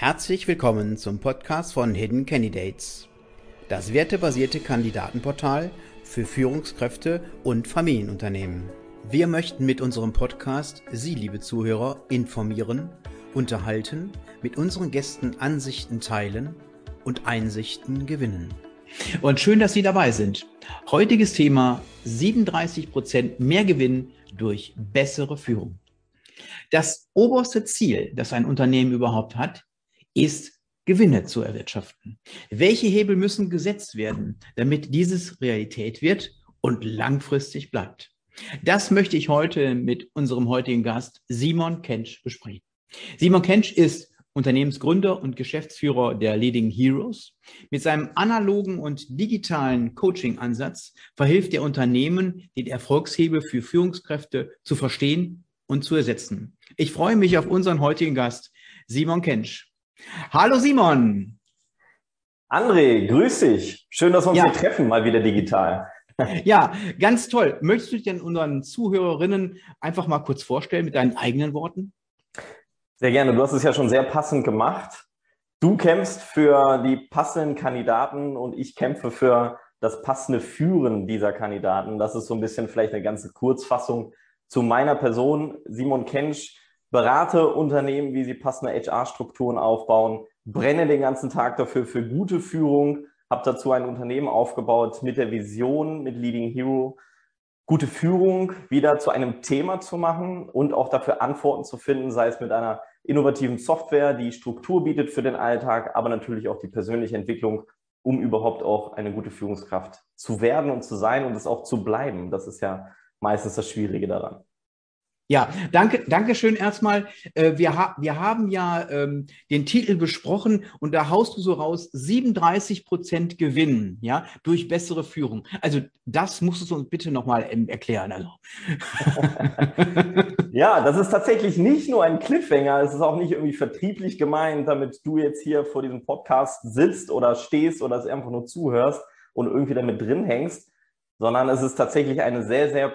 Herzlich willkommen zum Podcast von Hidden Candidates, das wertebasierte Kandidatenportal für Führungskräfte und Familienunternehmen. Wir möchten mit unserem Podcast Sie, liebe Zuhörer, informieren, unterhalten, mit unseren Gästen Ansichten teilen und Einsichten gewinnen. Und schön, dass Sie dabei sind. Heutiges Thema 37% mehr Gewinn durch bessere Führung. Das oberste Ziel, das ein Unternehmen überhaupt hat, ist Gewinne zu erwirtschaften. Welche Hebel müssen gesetzt werden, damit dieses Realität wird und langfristig bleibt? Das möchte ich heute mit unserem heutigen Gast Simon Kensch besprechen. Simon Kensch ist Unternehmensgründer und Geschäftsführer der Leading Heroes. Mit seinem analogen und digitalen Coaching-Ansatz verhilft er Unternehmen, den Erfolgshebel für Führungskräfte zu verstehen und zu ersetzen. Ich freue mich auf unseren heutigen Gast, Simon Kensch. Hallo Simon. André, grüß dich. Schön, dass wir uns ja. hier treffen, mal wieder digital. Ja, ganz toll. Möchtest du dich denn unseren Zuhörerinnen einfach mal kurz vorstellen mit deinen eigenen Worten? Sehr gerne. Du hast es ja schon sehr passend gemacht. Du kämpfst für die passenden Kandidaten und ich kämpfe für das passende Führen dieser Kandidaten. Das ist so ein bisschen vielleicht eine ganze Kurzfassung zu meiner Person. Simon Kensch berate Unternehmen, wie sie passende HR-Strukturen aufbauen, brenne den ganzen Tag dafür für gute Führung, habe dazu ein Unternehmen aufgebaut mit der Vision, mit Leading Hero, gute Führung wieder zu einem Thema zu machen und auch dafür Antworten zu finden, sei es mit einer innovativen Software, die Struktur bietet für den Alltag, aber natürlich auch die persönliche Entwicklung, um überhaupt auch eine gute Führungskraft zu werden und zu sein und es auch zu bleiben. Das ist ja meistens das Schwierige daran. Ja, danke, danke schön erstmal. Äh, wir, ha wir haben ja ähm, den Titel besprochen und da haust du so raus 37 Prozent Gewinn, ja, durch bessere Führung. Also das musst du uns bitte nochmal ähm, erklären. Also. ja, das ist tatsächlich nicht nur ein Cliffhanger, es ist auch nicht irgendwie vertrieblich gemeint, damit du jetzt hier vor diesem Podcast sitzt oder stehst oder es einfach nur zuhörst und irgendwie damit drin hängst, sondern es ist tatsächlich eine sehr, sehr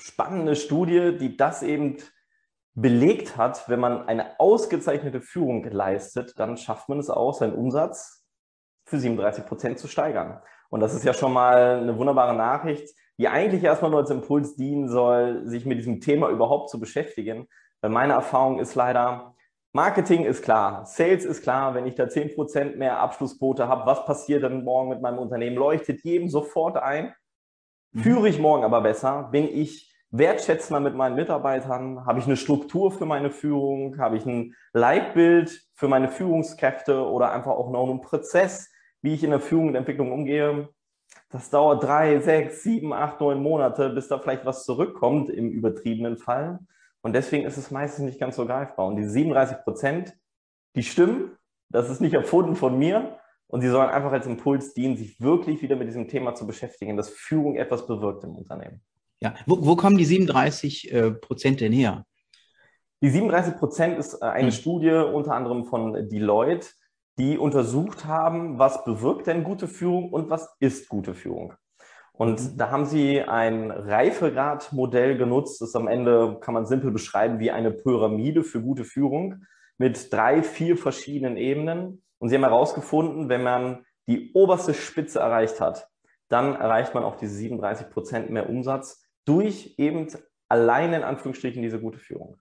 spannende Studie, die das eben belegt hat, wenn man eine ausgezeichnete Führung leistet, dann schafft man es auch, seinen Umsatz für 37 Prozent zu steigern. Und das ist ja schon mal eine wunderbare Nachricht, die eigentlich erstmal nur als Impuls dienen soll, sich mit diesem Thema überhaupt zu beschäftigen. Weil meine Erfahrung ist leider, Marketing ist klar, Sales ist klar, wenn ich da 10 Prozent mehr Abschlussquote habe, was passiert dann morgen mit meinem Unternehmen, leuchtet jedem sofort ein. Mhm. Führe ich morgen aber besser, bin ich wertschätzender mit meinen Mitarbeitern? Habe ich eine Struktur für meine Führung? Habe ich ein Leitbild für meine Führungskräfte oder einfach auch noch einen Prozess, wie ich in der Führung und Entwicklung umgehe? Das dauert drei, sechs, sieben, acht, neun Monate, bis da vielleicht was zurückkommt im übertriebenen Fall. Und deswegen ist es meistens nicht ganz so greifbar. Und die 37 Prozent, die stimmen. Das ist nicht erfunden von mir. Und sie sollen einfach als Impuls dienen, sich wirklich wieder mit diesem Thema zu beschäftigen, dass Führung etwas bewirkt im Unternehmen. Ja, wo, wo kommen die 37 äh, Prozent denn her? Die 37 Prozent ist äh, eine hm. Studie unter anderem von Deloitte, die untersucht haben, was bewirkt denn gute Führung und was ist gute Führung. Und mhm. da haben sie ein Reifegradmodell genutzt. Das am Ende kann man simpel beschreiben wie eine Pyramide für gute Führung mit drei, vier verschiedenen Ebenen. Und sie haben herausgefunden, wenn man die oberste Spitze erreicht hat, dann erreicht man auch diese 37 Prozent mehr Umsatz durch eben allein in Anführungsstrichen diese gute Führung.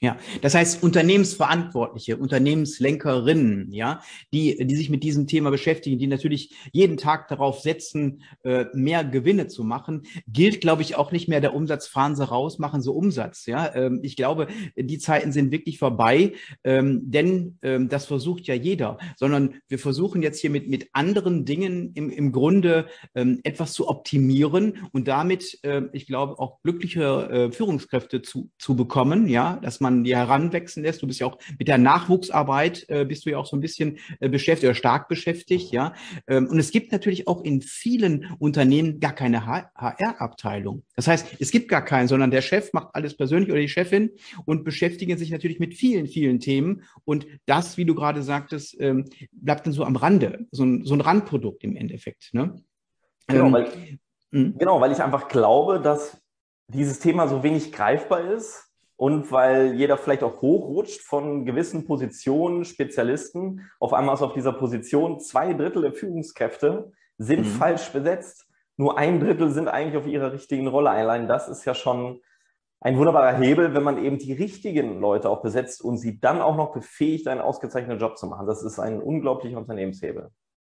Ja, das heißt Unternehmensverantwortliche, Unternehmenslenkerinnen, ja, die, die sich mit diesem Thema beschäftigen, die natürlich jeden Tag darauf setzen, äh, mehr Gewinne zu machen, gilt, glaube ich, auch nicht mehr der Umsatz fahren sie raus, machen sie Umsatz. Ja, ähm, ich glaube, die Zeiten sind wirklich vorbei, ähm, denn ähm, das versucht ja jeder, sondern wir versuchen jetzt hier mit, mit anderen Dingen im, im Grunde etwas zu optimieren und damit, ich glaube, auch glückliche äh, Führungskräfte zu, zu bekommen, ja, dass man man die heranwachsen lässt. Du bist ja auch mit der Nachwuchsarbeit, äh, bist du ja auch so ein bisschen äh, beschäftigt oder stark beschäftigt, ja. Ähm, und es gibt natürlich auch in vielen Unternehmen gar keine HR-Abteilung. Das heißt, es gibt gar keinen, sondern der Chef macht alles persönlich oder die Chefin und beschäftigen sich natürlich mit vielen, vielen Themen. Und das, wie du gerade sagtest, ähm, bleibt dann so am Rande, so ein, so ein Randprodukt im Endeffekt. Ne? Genau, ähm, weil, genau, weil ich einfach glaube, dass dieses Thema so wenig greifbar ist und weil jeder vielleicht auch hochrutscht von gewissen Positionen, Spezialisten. Auf einmal ist auf dieser Position zwei Drittel der Führungskräfte sind mhm. falsch besetzt. Nur ein Drittel sind eigentlich auf ihrer richtigen Rolle. Allein das ist ja schon ein wunderbarer Hebel, wenn man eben die richtigen Leute auch besetzt und sie dann auch noch befähigt, einen ausgezeichneten Job zu machen. Das ist ein unglaublicher Unternehmenshebel.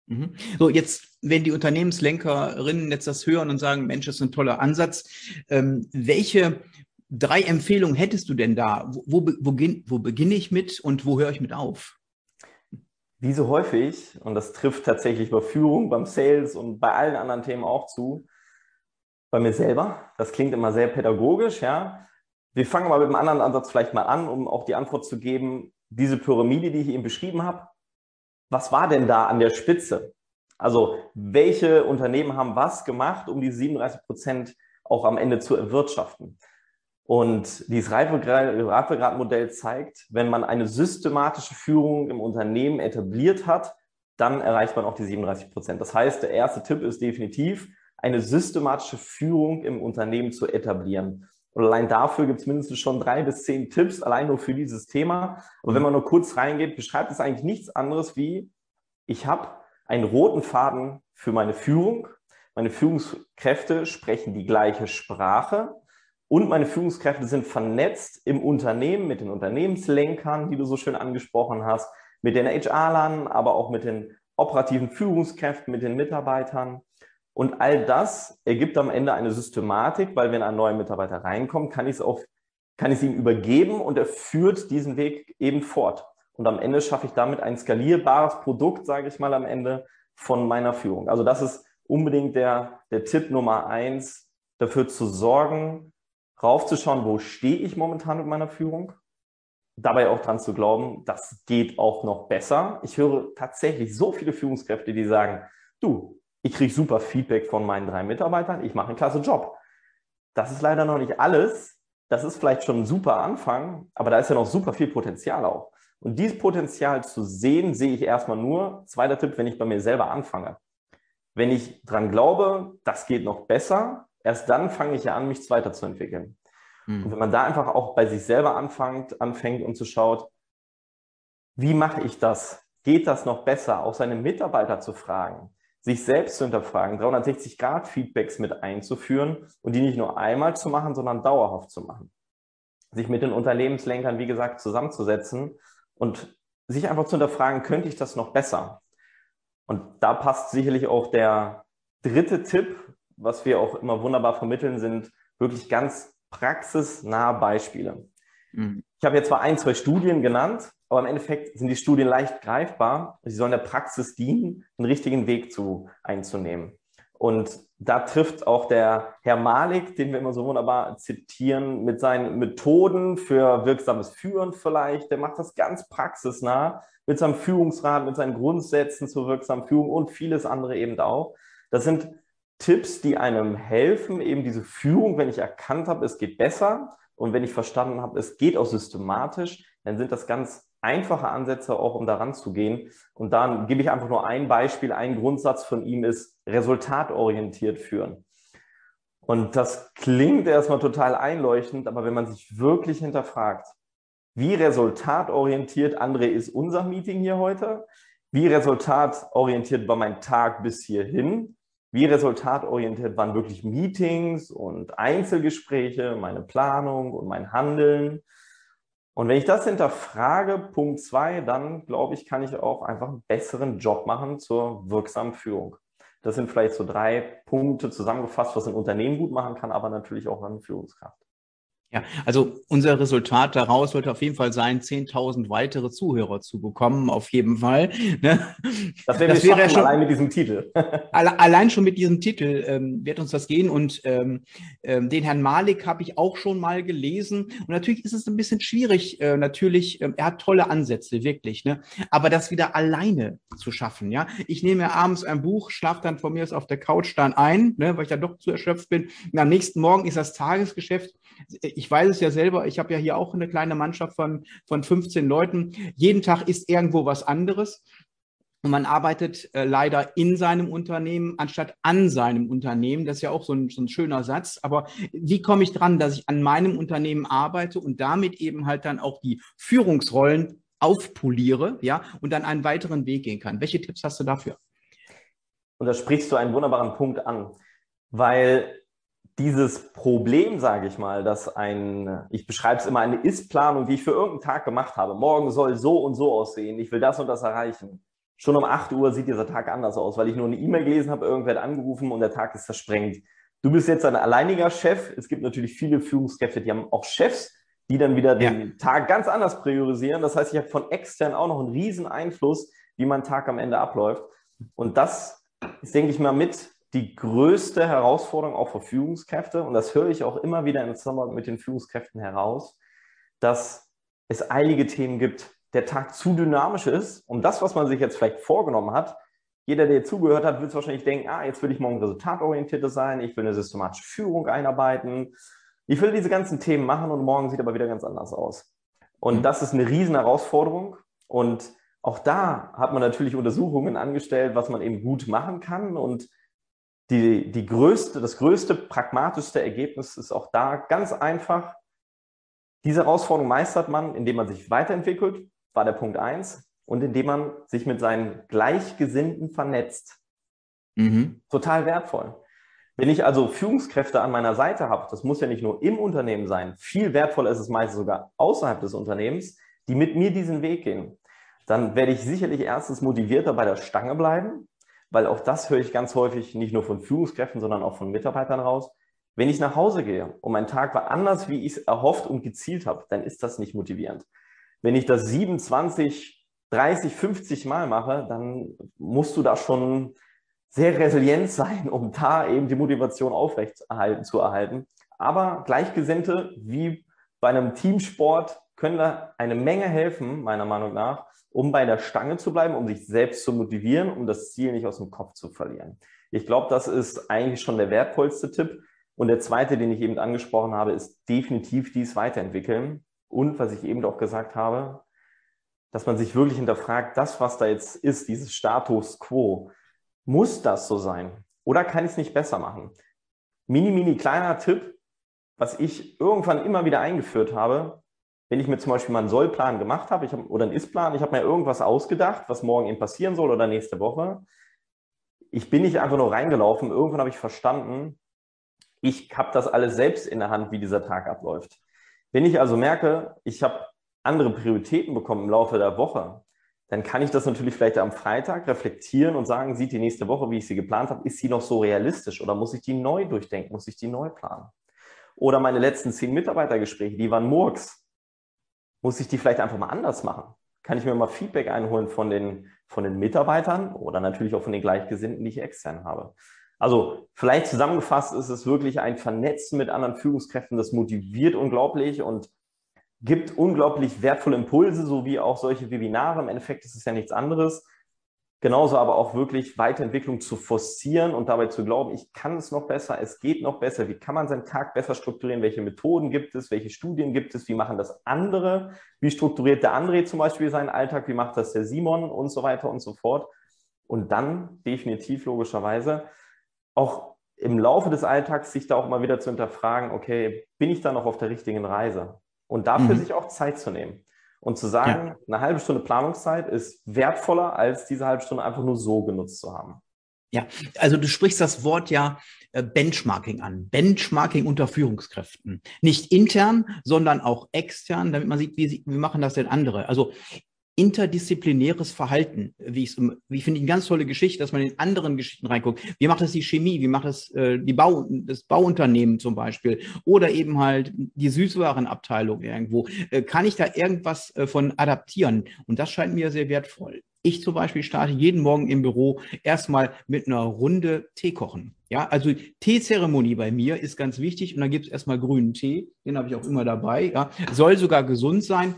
Mhm. So, jetzt, wenn die Unternehmenslenkerinnen jetzt das hören und sagen, Mensch, das ist ein toller Ansatz, ähm, welche drei Empfehlungen hättest du denn da? Wo, wo, wo, wo beginne ich mit und wo höre ich mit auf? Wie so häufig, und das trifft tatsächlich bei Führung, beim Sales und bei allen anderen Themen auch zu, bei mir selber. Das klingt immer sehr pädagogisch, ja. Wir fangen aber mit einem anderen Ansatz vielleicht mal an, um auch die Antwort zu geben, diese Pyramide, die ich eben beschrieben habe, was war denn da an der Spitze? Also welche Unternehmen haben was gemacht, um die 37 Prozent auch am Ende zu erwirtschaften? Und dieses Reifegradmodell zeigt, wenn man eine systematische Führung im Unternehmen etabliert hat, dann erreicht man auch die 37 Prozent. Das heißt, der erste Tipp ist definitiv, eine systematische Führung im Unternehmen zu etablieren. Und allein dafür gibt es mindestens schon drei bis zehn Tipps, allein nur für dieses Thema. Und wenn man nur kurz reingeht, beschreibt es eigentlich nichts anderes wie, ich habe einen roten Faden für meine Führung. Meine Führungskräfte sprechen die gleiche Sprache und meine Führungskräfte sind vernetzt im Unternehmen mit den Unternehmenslenkern, die du so schön angesprochen hast, mit den HR-Lern, aber auch mit den operativen Führungskräften, mit den Mitarbeitern. Und all das ergibt am Ende eine Systematik, weil wenn ein neuer Mitarbeiter reinkommt, kann ich es auf, kann ich es ihm übergeben und er führt diesen Weg eben fort. Und am Ende schaffe ich damit ein skalierbares Produkt, sage ich mal am Ende, von meiner Führung. Also das ist unbedingt der, der Tipp Nummer eins, dafür zu sorgen, raufzuschauen, wo stehe ich momentan mit meiner Führung. Dabei auch dran zu glauben, das geht auch noch besser. Ich höre tatsächlich so viele Führungskräfte, die sagen, du, ich kriege super Feedback von meinen drei Mitarbeitern, ich mache einen klasse Job. Das ist leider noch nicht alles. Das ist vielleicht schon ein super Anfang, aber da ist ja noch super viel Potenzial auch. Und dieses Potenzial zu sehen, sehe ich erstmal nur, zweiter Tipp, wenn ich bei mir selber anfange. Wenn ich dran glaube, das geht noch besser, erst dann fange ich ja an, mich weiterzuentwickeln. Mhm. Und wenn man da einfach auch bei sich selber anfängt, anfängt und zu schaut, wie mache ich das? Geht das noch besser? Auch seine Mitarbeiter zu fragen, sich selbst zu hinterfragen, 360-Grad-Feedbacks mit einzuführen und die nicht nur einmal zu machen, sondern dauerhaft zu machen. Sich mit den Unternehmenslenkern, wie gesagt, zusammenzusetzen und sich einfach zu hinterfragen, könnte ich das noch besser? Und da passt sicherlich auch der dritte Tipp, was wir auch immer wunderbar vermitteln, sind wirklich ganz praxisnahe Beispiele. Mhm. Ich habe jetzt zwar ein, zwei Studien genannt, aber im Endeffekt sind die Studien leicht greifbar. Sie sollen der Praxis dienen, einen richtigen Weg zu, einzunehmen. Und da trifft auch der Herr Malik, den wir immer so wunderbar zitieren, mit seinen Methoden für wirksames Führen vielleicht. Der macht das ganz praxisnah mit seinem Führungsrat, mit seinen Grundsätzen zur wirksamen Führung und vieles andere eben auch. Das sind Tipps, die einem helfen, eben diese Führung, wenn ich erkannt habe, es geht besser und wenn ich verstanden habe, es geht auch systematisch, dann sind das ganz einfache Ansätze auch, um daran zu gehen. Und dann gebe ich einfach nur ein Beispiel. Ein Grundsatz von ihm ist resultatorientiert führen. Und das klingt erstmal total einleuchtend, aber wenn man sich wirklich hinterfragt, wie resultatorientiert, André, ist unser Meeting hier heute? Wie resultatorientiert war mein Tag bis hierhin? Wie resultatorientiert waren wirklich Meetings und Einzelgespräche, meine Planung und mein Handeln? Und wenn ich das hinterfrage, Punkt zwei, dann glaube ich, kann ich auch einfach einen besseren Job machen zur wirksamen Führung. Das sind vielleicht so drei Punkte zusammengefasst, was ein Unternehmen gut machen kann, aber natürlich auch eine Führungskraft. Ja, also unser Resultat daraus wird auf jeden Fall sein, 10.000 weitere Zuhörer zu bekommen, auf jeden Fall. Ne? Das, das wäre ja schon allein mit diesem Titel. allein schon mit diesem Titel ähm, wird uns das gehen. Und ähm, ähm, den Herrn Malik habe ich auch schon mal gelesen. Und natürlich ist es ein bisschen schwierig. Äh, natürlich, äh, er hat tolle Ansätze, wirklich. Ne? Aber das wieder alleine zu schaffen. Ja, ich nehme abends ein Buch, schlafe dann von mir aus auf der Couch dann ein, ne, weil ich dann doch zu erschöpft bin. Und am nächsten Morgen ist das Tagesgeschäft ich weiß es ja selber, ich habe ja hier auch eine kleine Mannschaft von, von 15 Leuten. Jeden Tag ist irgendwo was anderes. und man arbeitet äh, leider in seinem Unternehmen anstatt an seinem Unternehmen. Das ist ja auch so ein, so ein schöner Satz. Aber wie komme ich dran, dass ich an meinem Unternehmen arbeite und damit eben halt dann auch die Führungsrollen aufpoliere, ja, und dann einen weiteren Weg gehen kann? Welche Tipps hast du dafür? Und da sprichst du einen wunderbaren Punkt an, weil dieses Problem, sage ich mal, dass ein, ich beschreibe es immer, eine Ist-Planung, die ich für irgendeinen Tag gemacht habe, morgen soll so und so aussehen, ich will das und das erreichen. Schon um 8 Uhr sieht dieser Tag anders aus, weil ich nur eine E-Mail gelesen habe, irgendwer hat angerufen und der Tag ist versprengt. Du bist jetzt ein alleiniger Chef. Es gibt natürlich viele Führungskräfte, die haben auch Chefs, die dann wieder ja. den Tag ganz anders priorisieren. Das heißt, ich habe von extern auch noch einen riesen Einfluss, wie mein Tag am Ende abläuft. Und das ist, denke ich mal, mit die größte Herausforderung auch für Führungskräfte. Und das höre ich auch immer wieder im Zusammenhang mit den Führungskräften heraus, dass es einige Themen gibt, der Tag zu dynamisch ist, um das, was man sich jetzt vielleicht vorgenommen hat, jeder, der zugehört hat, wird wahrscheinlich denken, ah, jetzt will ich morgen resultatorientierter sein, ich will eine systematische Führung einarbeiten, ich will diese ganzen Themen machen und morgen sieht aber wieder ganz anders aus. Und mhm. das ist eine riesen Herausforderung und auch da hat man natürlich Untersuchungen angestellt, was man eben gut machen kann und die, die größte, das größte, pragmatischste Ergebnis ist auch da ganz einfach. Diese Herausforderung meistert man, indem man sich weiterentwickelt, war der Punkt eins, und indem man sich mit seinen Gleichgesinnten vernetzt. Mhm. Total wertvoll. Wenn ich also Führungskräfte an meiner Seite habe, das muss ja nicht nur im Unternehmen sein, viel wertvoller ist es meistens sogar außerhalb des Unternehmens, die mit mir diesen Weg gehen, dann werde ich sicherlich erstens motivierter bei der Stange bleiben, weil auch das höre ich ganz häufig nicht nur von Führungskräften, sondern auch von Mitarbeitern raus. Wenn ich nach Hause gehe und mein Tag war anders, wie ich es erhofft und gezielt habe, dann ist das nicht motivierend. Wenn ich das 27, 30, 50 Mal mache, dann musst du da schon sehr resilient sein, um da eben die Motivation aufrecht zu erhalten. Aber Gleichgesinnte, wie bei einem Teamsport, können da eine Menge helfen, meiner Meinung nach, um bei der Stange zu bleiben, um sich selbst zu motivieren, um das Ziel nicht aus dem Kopf zu verlieren. Ich glaube, das ist eigentlich schon der wertvollste Tipp. Und der zweite, den ich eben angesprochen habe, ist definitiv dies weiterentwickeln. Und was ich eben auch gesagt habe, dass man sich wirklich hinterfragt, das, was da jetzt ist, dieses Status quo, muss das so sein? Oder kann ich es nicht besser machen? Mini, mini kleiner Tipp, was ich irgendwann immer wieder eingeführt habe, wenn ich mir zum Beispiel mal einen Sollplan gemacht habe, ich hab, oder einen Ist-Plan, ich habe mir irgendwas ausgedacht, was morgen eben passieren soll oder nächste Woche. Ich bin nicht einfach nur reingelaufen, irgendwann habe ich verstanden, ich habe das alles selbst in der Hand, wie dieser Tag abläuft. Wenn ich also merke, ich habe andere Prioritäten bekommen im Laufe der Woche, dann kann ich das natürlich vielleicht am Freitag reflektieren und sagen, sieht die nächste Woche, wie ich sie geplant habe, ist sie noch so realistisch oder muss ich die neu durchdenken, muss ich die neu planen? Oder meine letzten zehn Mitarbeitergespräche, die waren Murks. Muss ich die vielleicht einfach mal anders machen? Kann ich mir mal Feedback einholen von den, von den Mitarbeitern oder natürlich auch von den Gleichgesinnten, die ich extern habe? Also vielleicht zusammengefasst ist es wirklich ein Vernetzen mit anderen Führungskräften, das motiviert unglaublich und gibt unglaublich wertvolle Impulse, so wie auch solche Webinare. Im Endeffekt ist es ja nichts anderes. Genauso aber auch wirklich Weiterentwicklung zu forcieren und dabei zu glauben, ich kann es noch besser, es geht noch besser. Wie kann man seinen Tag besser strukturieren? Welche Methoden gibt es? Welche Studien gibt es? Wie machen das andere? Wie strukturiert der André zum Beispiel seinen Alltag? Wie macht das der Simon und so weiter und so fort? Und dann definitiv logischerweise auch im Laufe des Alltags sich da auch mal wieder zu hinterfragen, okay, bin ich da noch auf der richtigen Reise? Und dafür mhm. sich auch Zeit zu nehmen. Und zu sagen, ja. eine halbe Stunde Planungszeit ist wertvoller, als diese halbe Stunde einfach nur so genutzt zu haben. Ja, also du sprichst das Wort ja äh, Benchmarking an. Benchmarking unter Führungskräften. Nicht intern, sondern auch extern, damit man sieht, wie, wie machen das denn andere. Also interdisziplinäres Verhalten, wie ich wie finde ich eine ganz tolle Geschichte, dass man in anderen Geschichten reinguckt. Wie macht das die Chemie? Wie macht das äh, die Bau, das Bauunternehmen zum Beispiel? Oder eben halt die Süßwarenabteilung irgendwo. Äh, kann ich da irgendwas äh, von adaptieren? Und das scheint mir sehr wertvoll. Ich zum Beispiel starte jeden Morgen im Büro erstmal mit einer Runde Tee kochen. Ja, also Teezeremonie bei mir ist ganz wichtig und dann gibt es erstmal grünen Tee, den habe ich auch immer dabei. Ja. Soll sogar gesund sein,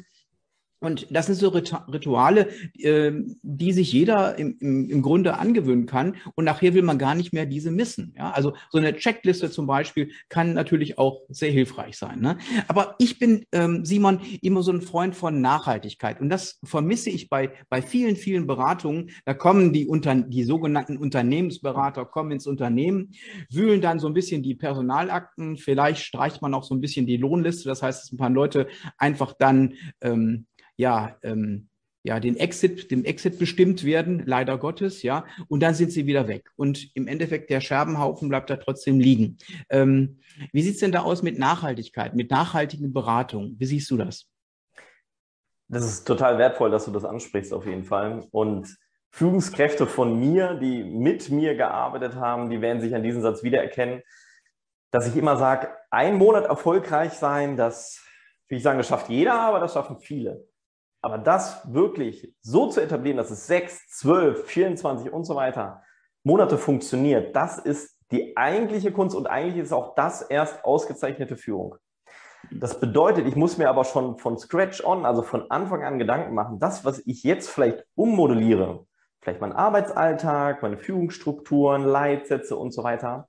Und das sind so Rituale, ähm, die sich jeder im, im, im Grunde angewöhnen kann. Und nachher will man gar nicht mehr diese missen. Ja, also so eine Checkliste zum Beispiel kann natürlich auch sehr hilfreich sein. Ne? Aber ich bin, ähm, Simon, immer so ein Freund von Nachhaltigkeit. Und das vermisse ich bei, bei vielen, vielen Beratungen. Da kommen die, unter, die sogenannten Unternehmensberater, kommen ins Unternehmen, wühlen dann so ein bisschen die Personalakten. Vielleicht streicht man auch so ein bisschen die Lohnliste. Das heißt, dass ein paar Leute einfach dann ähm, ja, ähm, ja, den Exit, dem Exit bestimmt werden, leider Gottes, ja, und dann sind sie wieder weg. Und im Endeffekt der Scherbenhaufen bleibt da trotzdem liegen. Ähm, wie sieht es denn da aus mit Nachhaltigkeit, mit nachhaltigen Beratungen? Wie siehst du das? Das ist total wertvoll, dass du das ansprichst, auf jeden Fall. Und Führungskräfte von mir, die mit mir gearbeitet haben, die werden sich an diesem Satz wiedererkennen, dass ich immer sage, ein Monat erfolgreich sein, das, wie ich sagen, das schafft jeder, aber das schaffen viele. Aber das wirklich so zu etablieren, dass es 6, 12, 24 und so weiter Monate funktioniert, das ist die eigentliche Kunst und eigentlich ist auch das erst ausgezeichnete Führung. Das bedeutet, ich muss mir aber schon von Scratch on, also von Anfang an Gedanken machen, das, was ich jetzt vielleicht ummodelliere, vielleicht mein Arbeitsalltag, meine Führungsstrukturen, Leitsätze und so weiter,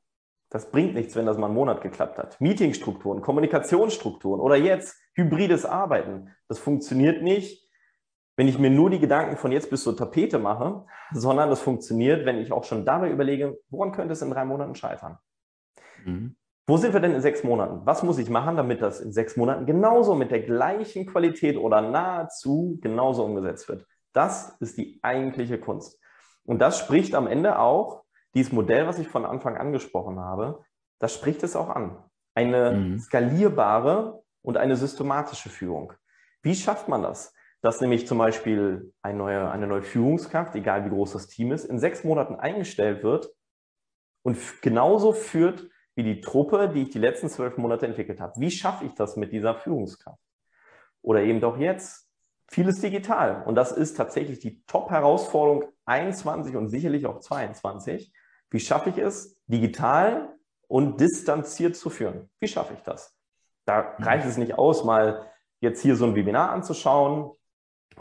das bringt nichts, wenn das mal einen Monat geklappt hat. Meetingstrukturen, Kommunikationsstrukturen oder jetzt hybrides Arbeiten. Das funktioniert nicht, wenn ich mir nur die Gedanken von jetzt bis zur Tapete mache, sondern das funktioniert, wenn ich auch schon dabei überlege, woran könnte es in drei Monaten scheitern? Mhm. Wo sind wir denn in sechs Monaten? Was muss ich machen, damit das in sechs Monaten genauso mit der gleichen Qualität oder nahezu genauso umgesetzt wird? Das ist die eigentliche Kunst. Und das spricht am Ende auch dieses Modell, was ich von Anfang angesprochen habe, das spricht es auch an. Eine mhm. skalierbare und eine systematische Führung. Wie schafft man das? Dass nämlich zum Beispiel eine neue, eine neue Führungskraft, egal wie groß das Team ist, in sechs Monaten eingestellt wird und genauso führt wie die Truppe, die ich die letzten zwölf Monate entwickelt habe. Wie schaffe ich das mit dieser Führungskraft? Oder eben doch jetzt vieles digital. Und das ist tatsächlich die Top-Herausforderung 21 und sicherlich auch 22. Wie schaffe ich es, digital und distanziert zu führen? Wie schaffe ich das? Da mhm. reicht es nicht aus, mal jetzt hier so ein Webinar anzuschauen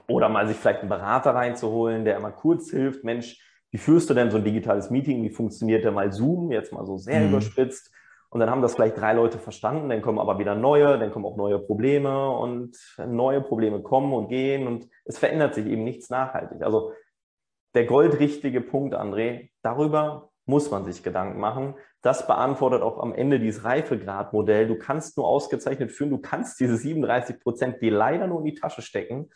oder mal sich vielleicht einen Berater reinzuholen, der immer kurz hilft. Mensch, wie führst du denn so ein digitales Meeting? Wie funktioniert denn mal Zoom? Jetzt mal so sehr mhm. überspitzt. Und dann haben das vielleicht drei Leute verstanden, dann kommen aber wieder neue, dann kommen auch neue Probleme und neue Probleme kommen und gehen und es verändert sich eben nichts nachhaltig. Also der goldrichtige Punkt, André, darüber muss man sich Gedanken machen. Das beantwortet auch am Ende dieses Reifegradmodell. Du kannst nur ausgezeichnet führen, du kannst diese 37 Prozent dir leider nur in die Tasche stecken,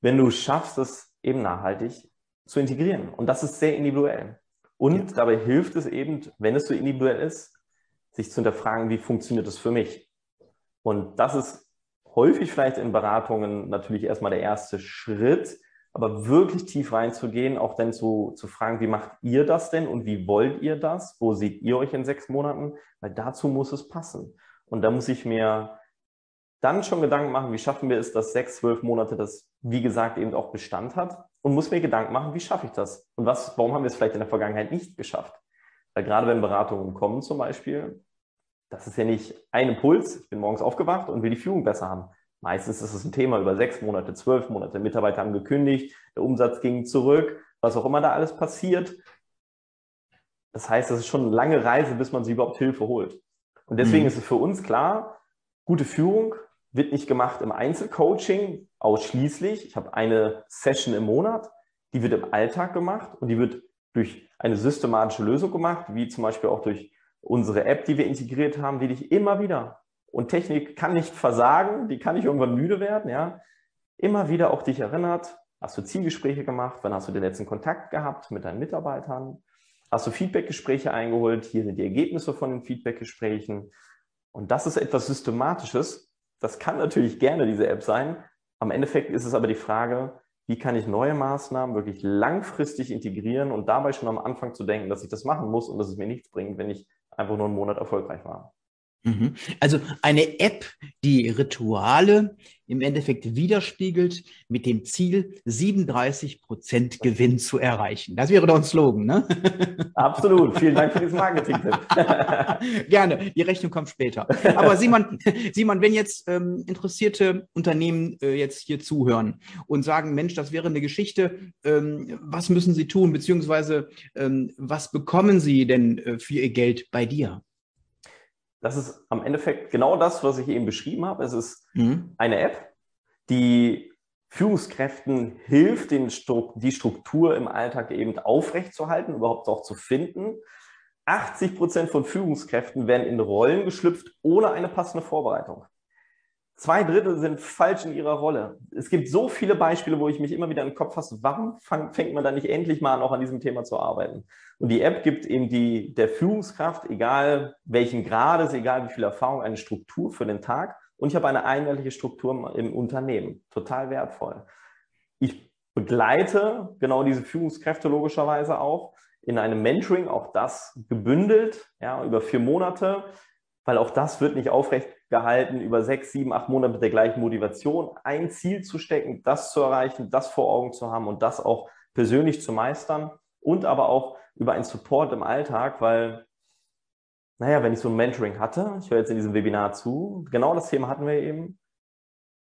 wenn du schaffst, es eben nachhaltig zu integrieren. Und das ist sehr individuell. Und ja. dabei hilft es eben, wenn es so individuell ist, sich zu hinterfragen, wie funktioniert das für mich? Und das ist häufig vielleicht in Beratungen natürlich erstmal der erste Schritt, aber wirklich tief reinzugehen, auch dann zu, zu fragen, wie macht ihr das denn und wie wollt ihr das? Wo seht ihr euch in sechs Monaten? Weil dazu muss es passen. Und da muss ich mir dann schon Gedanken machen, wie schaffen wir es, dass sechs, zwölf Monate das, wie gesagt, eben auch Bestand hat und muss mir Gedanken machen, wie schaffe ich das? Und was, warum haben wir es vielleicht in der Vergangenheit nicht geschafft? Weil gerade wenn Beratungen kommen zum Beispiel, das ist ja nicht ein Impuls, ich bin morgens aufgewacht und will die Führung besser haben. Meistens ist es ein Thema über sechs Monate, zwölf Monate. Mitarbeiter haben gekündigt, der Umsatz ging zurück, was auch immer da alles passiert. Das heißt, das ist schon eine lange Reise, bis man sich überhaupt Hilfe holt. Und deswegen mhm. ist es für uns klar, gute Führung wird nicht gemacht im Einzelcoaching ausschließlich. Ich habe eine Session im Monat, die wird im Alltag gemacht und die wird durch eine systematische Lösung gemacht, wie zum Beispiel auch durch unsere App, die wir integriert haben, die dich immer wieder und Technik kann nicht versagen, die kann nicht irgendwann müde werden, ja. Immer wieder auch dich erinnert, hast du Zielgespräche gemacht, wann hast du den letzten Kontakt gehabt mit deinen Mitarbeitern, hast du Feedbackgespräche eingeholt, hier sind die Ergebnisse von den Feedbackgesprächen. Und das ist etwas Systematisches. Das kann natürlich gerne diese App sein. Am Endeffekt ist es aber die Frage, wie kann ich neue Maßnahmen wirklich langfristig integrieren und dabei schon am Anfang zu denken, dass ich das machen muss und dass es mir nichts bringt, wenn ich einfach nur einen Monat erfolgreich war. Mhm. Also eine App, die Rituale im Endeffekt widerspiegelt mit dem Ziel, 37 Prozent Gewinn zu erreichen. Das wäre doch ein Slogan, ne? Absolut. Vielen Dank für diesen Marketing-Tipp. Gerne. Die Rechnung kommt später. Aber Simon, Simon, wenn jetzt ähm, interessierte Unternehmen äh, jetzt hier zuhören und sagen, Mensch, das wäre eine Geschichte, ähm, was müssen sie tun, beziehungsweise ähm, was bekommen sie denn äh, für ihr Geld bei dir? Das ist am Endeffekt genau das, was ich eben beschrieben habe. Es ist mhm. eine App, die Führungskräften hilft, den Stru die Struktur im Alltag eben aufrechtzuerhalten, überhaupt auch zu finden. 80 Prozent von Führungskräften werden in Rollen geschlüpft ohne eine passende Vorbereitung. Zwei Drittel sind falsch in ihrer Rolle. Es gibt so viele Beispiele, wo ich mich immer wieder den Kopf fasse, warum fang, fängt man da nicht endlich mal an, auch an diesem Thema zu arbeiten? Und die App gibt eben die, der Führungskraft, egal welchen Grades, egal wie viel Erfahrung, eine Struktur für den Tag. Und ich habe eine einheitliche Struktur im Unternehmen. Total wertvoll. Ich begleite genau diese Führungskräfte logischerweise auch in einem Mentoring, auch das gebündelt, ja, über vier Monate, weil auch das wird nicht aufrecht gehalten, über sechs, sieben, acht Monate mit der gleichen Motivation ein Ziel zu stecken, das zu erreichen, das vor Augen zu haben und das auch persönlich zu meistern und aber auch über einen Support im Alltag, weil, naja, wenn ich so ein Mentoring hatte, ich höre jetzt in diesem Webinar zu, genau das Thema hatten wir eben,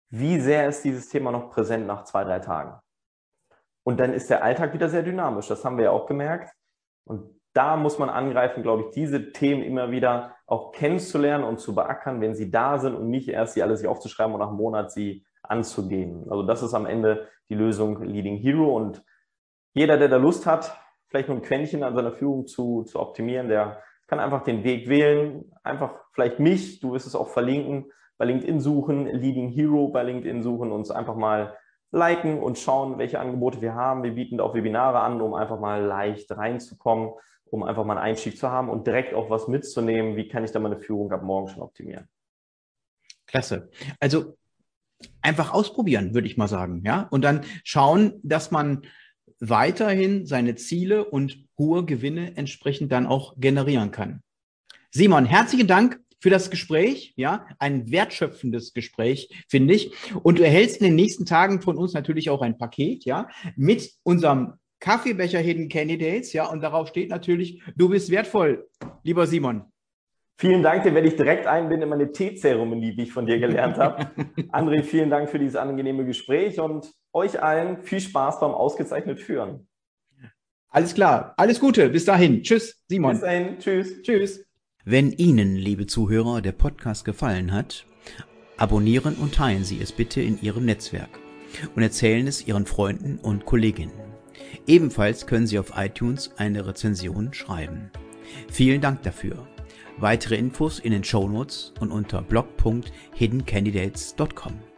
wie sehr ist dieses Thema noch präsent nach zwei, drei Tagen? Und dann ist der Alltag wieder sehr dynamisch, das haben wir ja auch gemerkt. Und da muss man angreifen, glaube ich, diese Themen immer wieder auch kennenzulernen und zu beackern, wenn sie da sind und nicht erst sie alle sich aufzuschreiben und nach einem Monat sie anzugehen. Also das ist am Ende die Lösung Leading Hero und jeder, der da Lust hat, vielleicht nur ein Quäntchen an seiner Führung zu, zu optimieren, der kann einfach den Weg wählen, einfach vielleicht mich, du wirst es auch verlinken, bei LinkedIn suchen, Leading Hero bei LinkedIn suchen, uns einfach mal liken und schauen, welche Angebote wir haben. Wir bieten auch Webinare an, um einfach mal leicht reinzukommen um einfach mal einen Einstieg zu haben und direkt auch was mitzunehmen. Wie kann ich da meine Führung ab morgen schon optimieren? Klasse. Also einfach ausprobieren, würde ich mal sagen, ja, und dann schauen, dass man weiterhin seine Ziele und hohe Gewinne entsprechend dann auch generieren kann. Simon, herzlichen Dank für das Gespräch, ja, ein wertschöpfendes Gespräch, finde ich. Und du erhältst in den nächsten Tagen von uns natürlich auch ein Paket, ja, mit unserem Kaffeebecher Hidden Candidates, ja, und darauf steht natürlich, du bist wertvoll, lieber Simon. Vielen Dank, den werde ich direkt einbinden in meine Teezeremonie, die ich von dir gelernt habe. André, vielen Dank für dieses angenehme Gespräch und euch allen viel Spaß beim ausgezeichnet Führen. Alles klar, alles Gute, bis dahin. Tschüss, Simon. Bis dahin, tschüss. Tschüss. Wenn Ihnen, liebe Zuhörer, der Podcast gefallen hat, abonnieren und teilen Sie es bitte in Ihrem Netzwerk und erzählen es Ihren Freunden und Kolleginnen. Ebenfalls können Sie auf iTunes eine Rezension schreiben. Vielen Dank dafür. Weitere Infos in den Show Notes und unter blog.hiddencandidates.com.